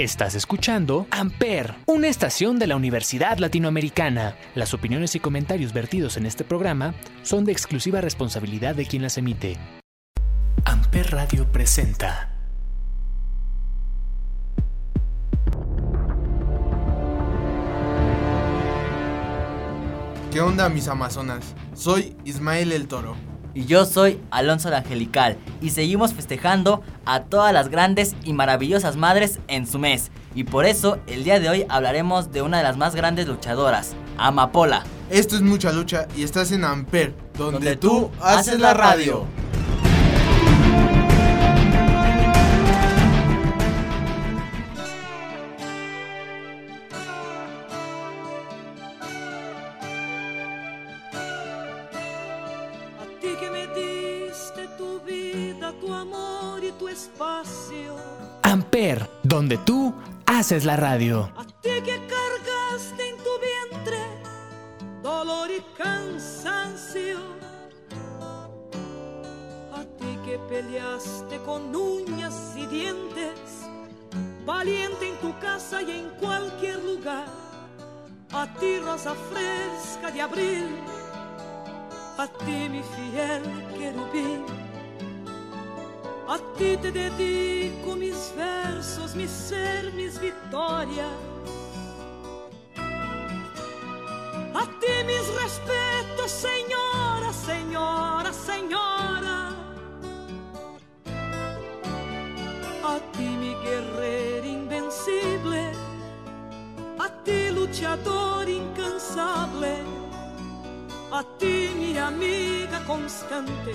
Estás escuchando Amper, una estación de la Universidad Latinoamericana. Las opiniones y comentarios vertidos en este programa son de exclusiva responsabilidad de quien las emite. Amper Radio presenta. ¿Qué onda mis amazonas? Soy Ismael el Toro. Y yo soy Alonso de Angelical y seguimos festejando a todas las grandes y maravillosas madres en su mes. Y por eso el día de hoy hablaremos de una de las más grandes luchadoras, Amapola. Esto es mucha lucha y estás en Amper, donde, tú haces la radio. Haces la radio. A ti que cargaste en tu vientre dolor y cansancio. A ti que peleaste con uñas y dientes, valiente en tu casa y en cualquier lugar. A ti rosa fresca de abril, a ti mi fiel querubín. A ti te dedico mis versos, mi ser, mis victorias. A ti mis respetos, señora, señora, señora. A ti mi guerrero invencible. A ti luchador incansable. A ti mi amiga constante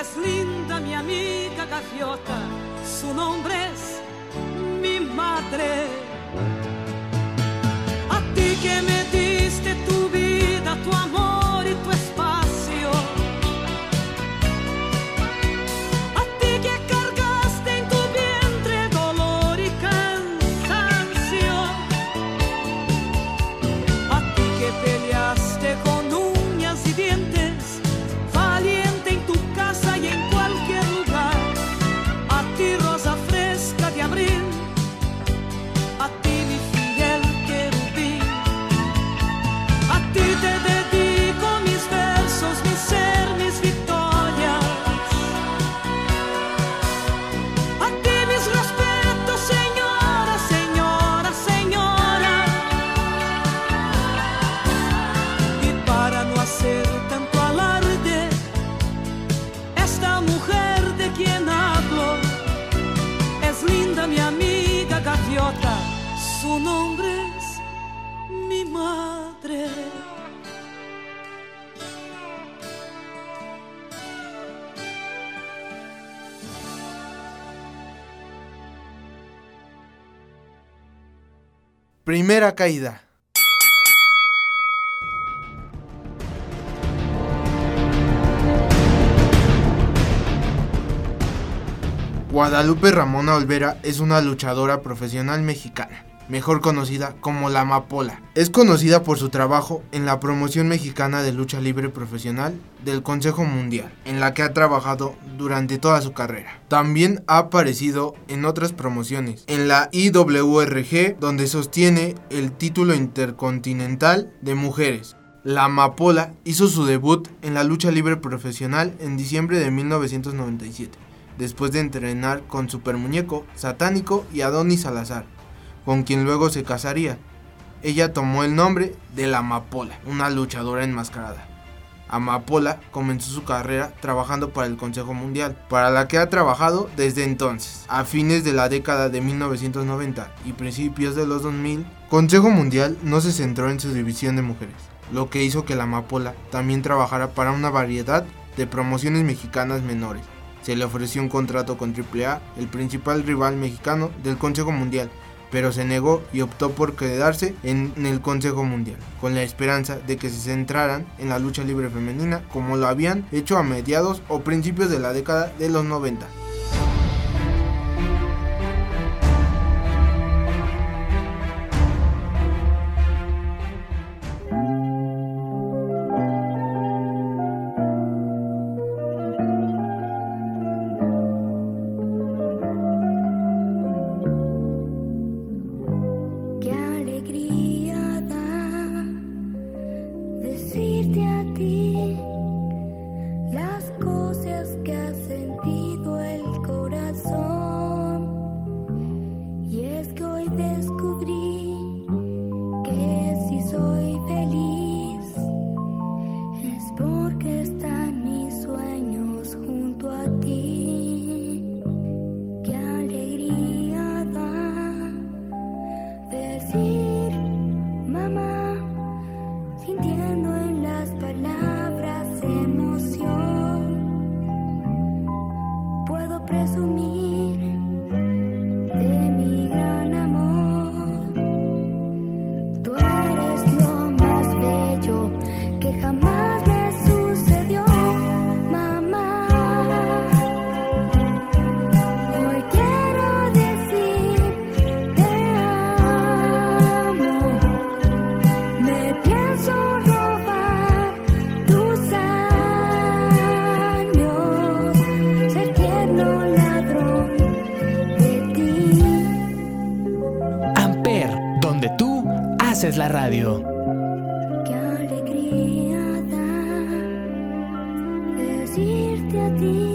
es linda mi amiga gaviota, su nombre es mi madre. A ti que me diste tu vida, tu amor nombre mi madre. Primera caída. Guadalupe Ramona Olvera es una luchadora profesional mexicana, mejor conocida como la Amapola. Es conocida por su trabajo en la promoción mexicana de lucha libre profesional del Consejo Mundial, en la que ha trabajado durante toda su carrera. También ha aparecido en otras promociones, en la IWRG, donde sostiene el título intercontinental de mujeres. La Amapola hizo su debut en la lucha libre profesional en diciembre de 1997 después de entrenar con Super Muñeco, Satánico y Adonis Salazar, con quien luego se casaría. Ella tomó el nombre de la Amapola, una luchadora enmascarada. Amapola comenzó su carrera trabajando para el Consejo Mundial, para la que ha trabajado desde entonces. A fines de la década de 1990 y principios de los 2000, Consejo Mundial no se centró en su división de mujeres, lo que hizo que la Amapola también trabajara para una variedad de promociones mexicanas menores, se le ofreció un contrato con AAA, el principal rival mexicano del Consejo Mundial, pero se negó y optó por quedarse en el Consejo Mundial, con la esperanza de que se centraran en la lucha libre femenina como lo habían hecho a mediados o principios de la década de los 90. presumir es la radio. Qué alegría da decirte a ti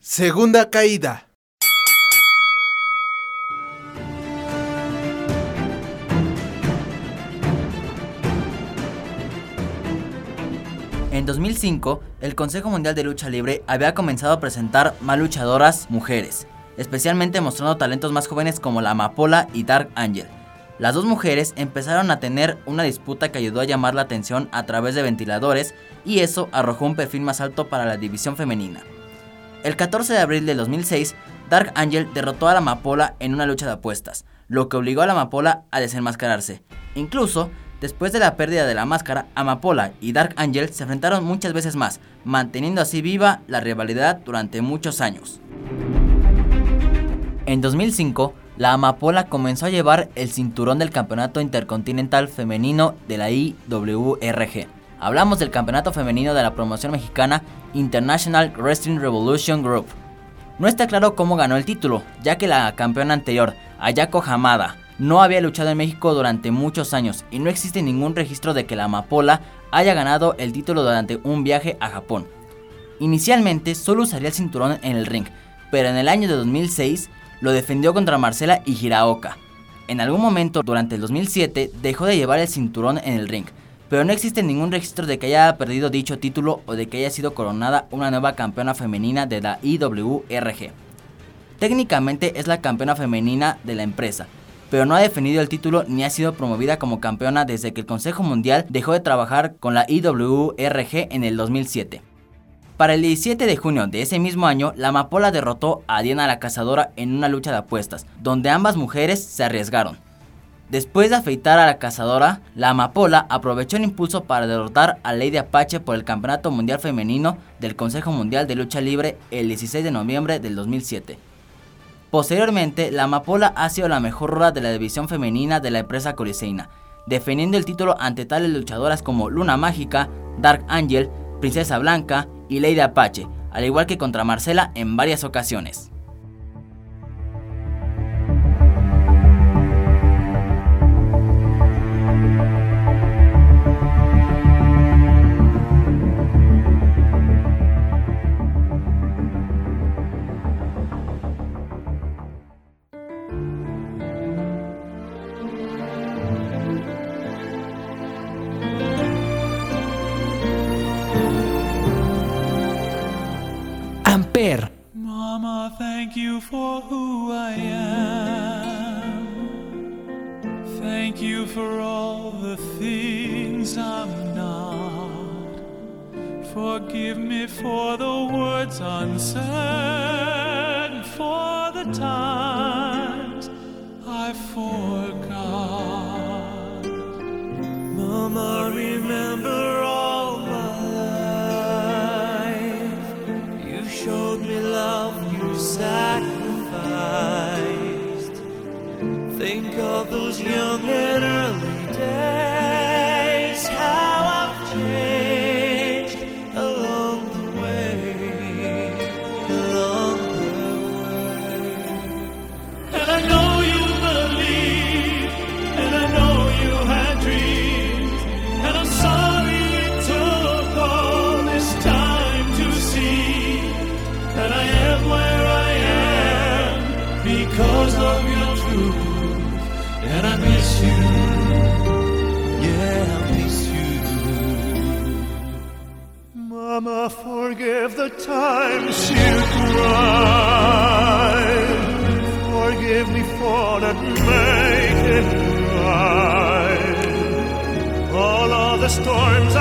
Segunda caída. En 2005, el Consejo Mundial de Lucha Libre había comenzado a presentar más luchadoras mujeres, especialmente mostrando talentos más jóvenes como la Amapola y Dark Angel. Las dos mujeres empezaron a tener una disputa que ayudó a llamar la atención a través de ventiladores y eso arrojó un perfil más alto para la división femenina. El 14 de abril de 2006, Dark Angel derrotó a la Amapola en una lucha de apuestas, lo que obligó a la Amapola a desenmascararse. Incluso, después de la pérdida de la máscara, Amapola y Dark Angel se enfrentaron muchas veces más, manteniendo así viva la rivalidad durante muchos años. En 2005, la Amapola comenzó a llevar el cinturón del Campeonato Intercontinental Femenino de la IWRG. Hablamos del Campeonato Femenino de la promoción mexicana International Wrestling Revolution Group. No está claro cómo ganó el título, ya que la campeona anterior, Ayako Hamada, no había luchado en México durante muchos años y no existe ningún registro de que la Amapola haya ganado el título durante un viaje a Japón. Inicialmente solo usaría el cinturón en el ring, pero en el año de 2006 lo defendió contra Marcela y Hiraoka. En algún momento durante el 2007 dejó de llevar el cinturón en el ring, pero no existe ningún registro de que haya perdido dicho título o de que haya sido coronada una nueva campeona femenina de la IWRG. Técnicamente es la campeona femenina de la empresa, pero no ha defendido el título ni ha sido promovida como campeona desde que el Consejo Mundial dejó de trabajar con la IWRG en el 2007. Para el 17 de junio de ese mismo año, la amapola derrotó a Diana la cazadora en una lucha de apuestas, donde ambas mujeres se arriesgaron. Después de afeitar a la cazadora, la amapola aprovechó el impulso para derrotar a Lady Apache por el Campeonato Mundial Femenino del Consejo Mundial de Lucha Libre el 16 de noviembre del 2007. Posteriormente, la amapola ha sido la mejor ruda de la división femenina de la empresa coliseína, defendiendo el título ante tales luchadoras como Luna Mágica, Dark Angel, Princesa Blanca y Lady Apache, al igual que contra Marcela en varias ocasiones. Amper, Mama, thank you for who I am. Thank you for all the things I'm not. Forgive me for the words unsaid, for the times I forgot. Mama, remember Think of those young and early the times you cried. Forgive me for not making right. All of the storms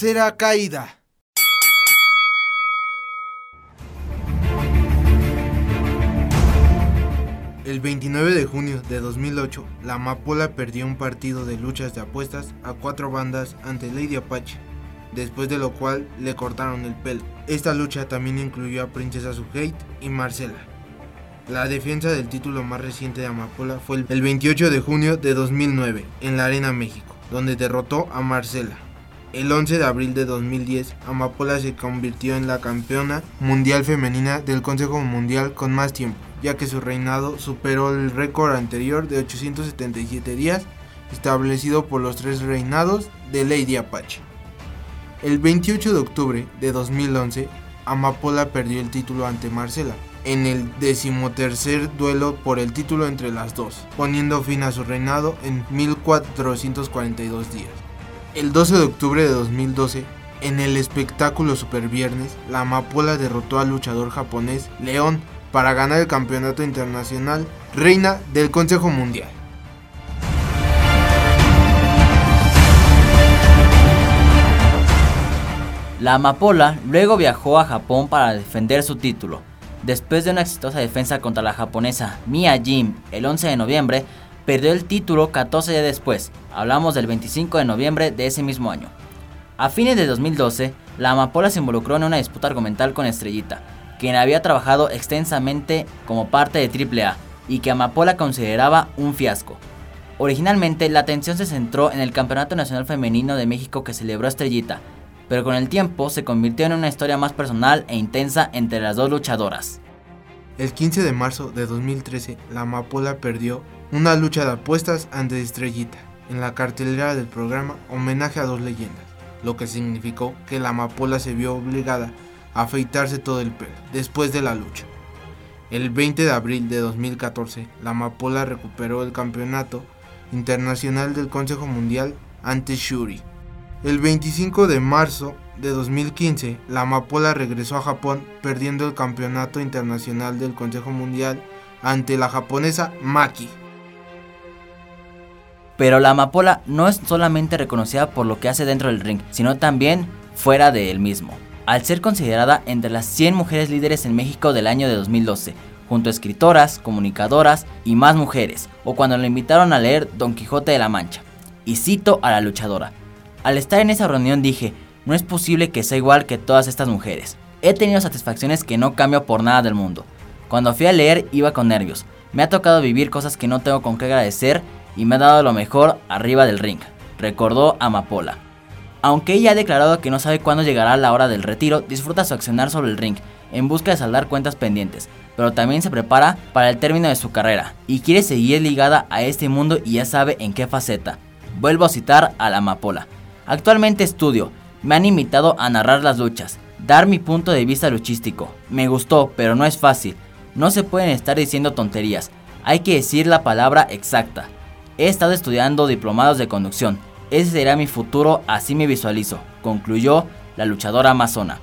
Tercera caída. El 29 de junio de 2008, la Amapola perdió un partido de luchas de apuestas a cuatro bandas ante Lady Apache, después de lo cual le cortaron el pelo. Esta lucha también incluyó a Princesa Suhate y Marcela. La defensa del título más reciente de Amapola fue el 28 de junio de 2009 en la Arena México, donde derrotó a Marcela. El 11 de abril de 2010, Amapola se convirtió en la campeona mundial femenina del Consejo Mundial con más tiempo, ya que su reinado superó el récord anterior de 877 días establecido por los tres reinados de Lady Apache. El 28 de octubre de 2011, Amapola perdió el título ante Marcela, en el decimotercer duelo por el título entre las dos, poniendo fin a su reinado en 1442 días. El 12 de octubre de 2012, en el espectáculo Super Viernes, la amapola derrotó al luchador japonés León para ganar el campeonato internacional reina del Consejo Mundial. La amapola luego viajó a Japón para defender su título. Después de una exitosa defensa contra la japonesa Mia Jim el 11 de noviembre, perdió el título 14 días después. Hablamos del 25 de noviembre de ese mismo año. A fines de 2012, la amapola se involucró en una disputa argumental con Estrellita, quien había trabajado extensamente como parte de AAA y que Amapola consideraba un fiasco. Originalmente, la atención se centró en el Campeonato Nacional Femenino de México que celebró Estrellita, pero con el tiempo se convirtió en una historia más personal e intensa entre las dos luchadoras. El 15 de marzo de 2013, la Amapola perdió una lucha de apuestas ante Estrellita en la cartelera del programa Homenaje a dos leyendas, lo que significó que la Amapola se vio obligada a afeitarse todo el pelo después de la lucha. El 20 de abril de 2014, la Amapola recuperó el campeonato internacional del Consejo Mundial ante Shuri. El 25 de marzo de 2015, la Amapola regresó a Japón perdiendo el campeonato internacional del Consejo Mundial ante la japonesa Maki. Pero la amapola no es solamente reconocida por lo que hace dentro del ring, sino también fuera de él mismo. Al ser considerada entre las 100 mujeres líderes en México del año de 2012, junto a escritoras, comunicadoras y más mujeres, o cuando le invitaron a leer Don Quijote de la Mancha. Y cito a la luchadora, al estar en esa reunión dije, no es posible que sea igual que todas estas mujeres. He tenido satisfacciones que no cambio por nada del mundo. Cuando fui a leer iba con nervios. Me ha tocado vivir cosas que no tengo con qué agradecer y me ha dado lo mejor arriba del ring, recordó Amapola. Aunque ella ha declarado que no sabe cuándo llegará la hora del retiro, disfruta su accionar sobre el ring en busca de saldar cuentas pendientes, pero también se prepara para el término de su carrera y quiere seguir ligada a este mundo y ya sabe en qué faceta. Vuelvo a citar a la Amapola. Actualmente estudio, me han invitado a narrar las luchas, dar mi punto de vista luchístico. Me gustó, pero no es fácil. No se pueden estar diciendo tonterías, hay que decir la palabra exacta. He estado estudiando diplomados de conducción. Ese será mi futuro, así me visualizo, concluyó la luchadora amazona.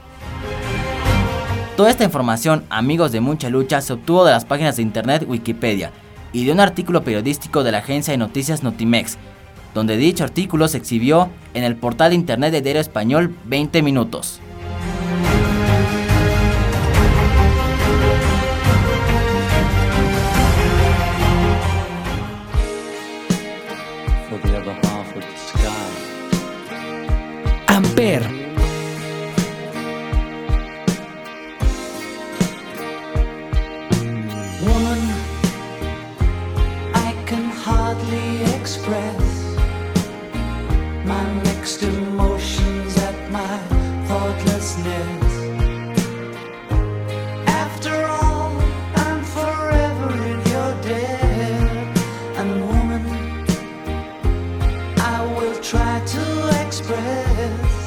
Toda esta información, amigos de Mucha Lucha, se obtuvo de las páginas de internet Wikipedia y de un artículo periodístico de la agencia de noticias Notimex, donde dicho artículo se exhibió en el portal de internet de Diario Español 20 Minutos. this.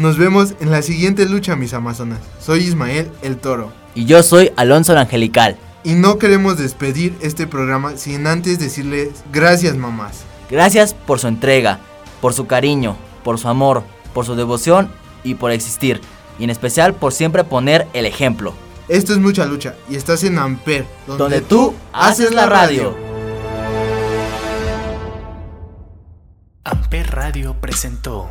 Nos vemos en la siguiente lucha, mis amazonas. Soy Ismael el Toro. Y yo soy Alonso el Angelical. Y no queremos despedir este programa sin antes decirles gracias, mamás. Gracias por su entrega, por su cariño, por su amor, por su devoción y por existir. Y en especial por siempre poner el ejemplo. Esto es mucha lucha y estás en Amper, Donde tú haces la radio. Amper Radio presentó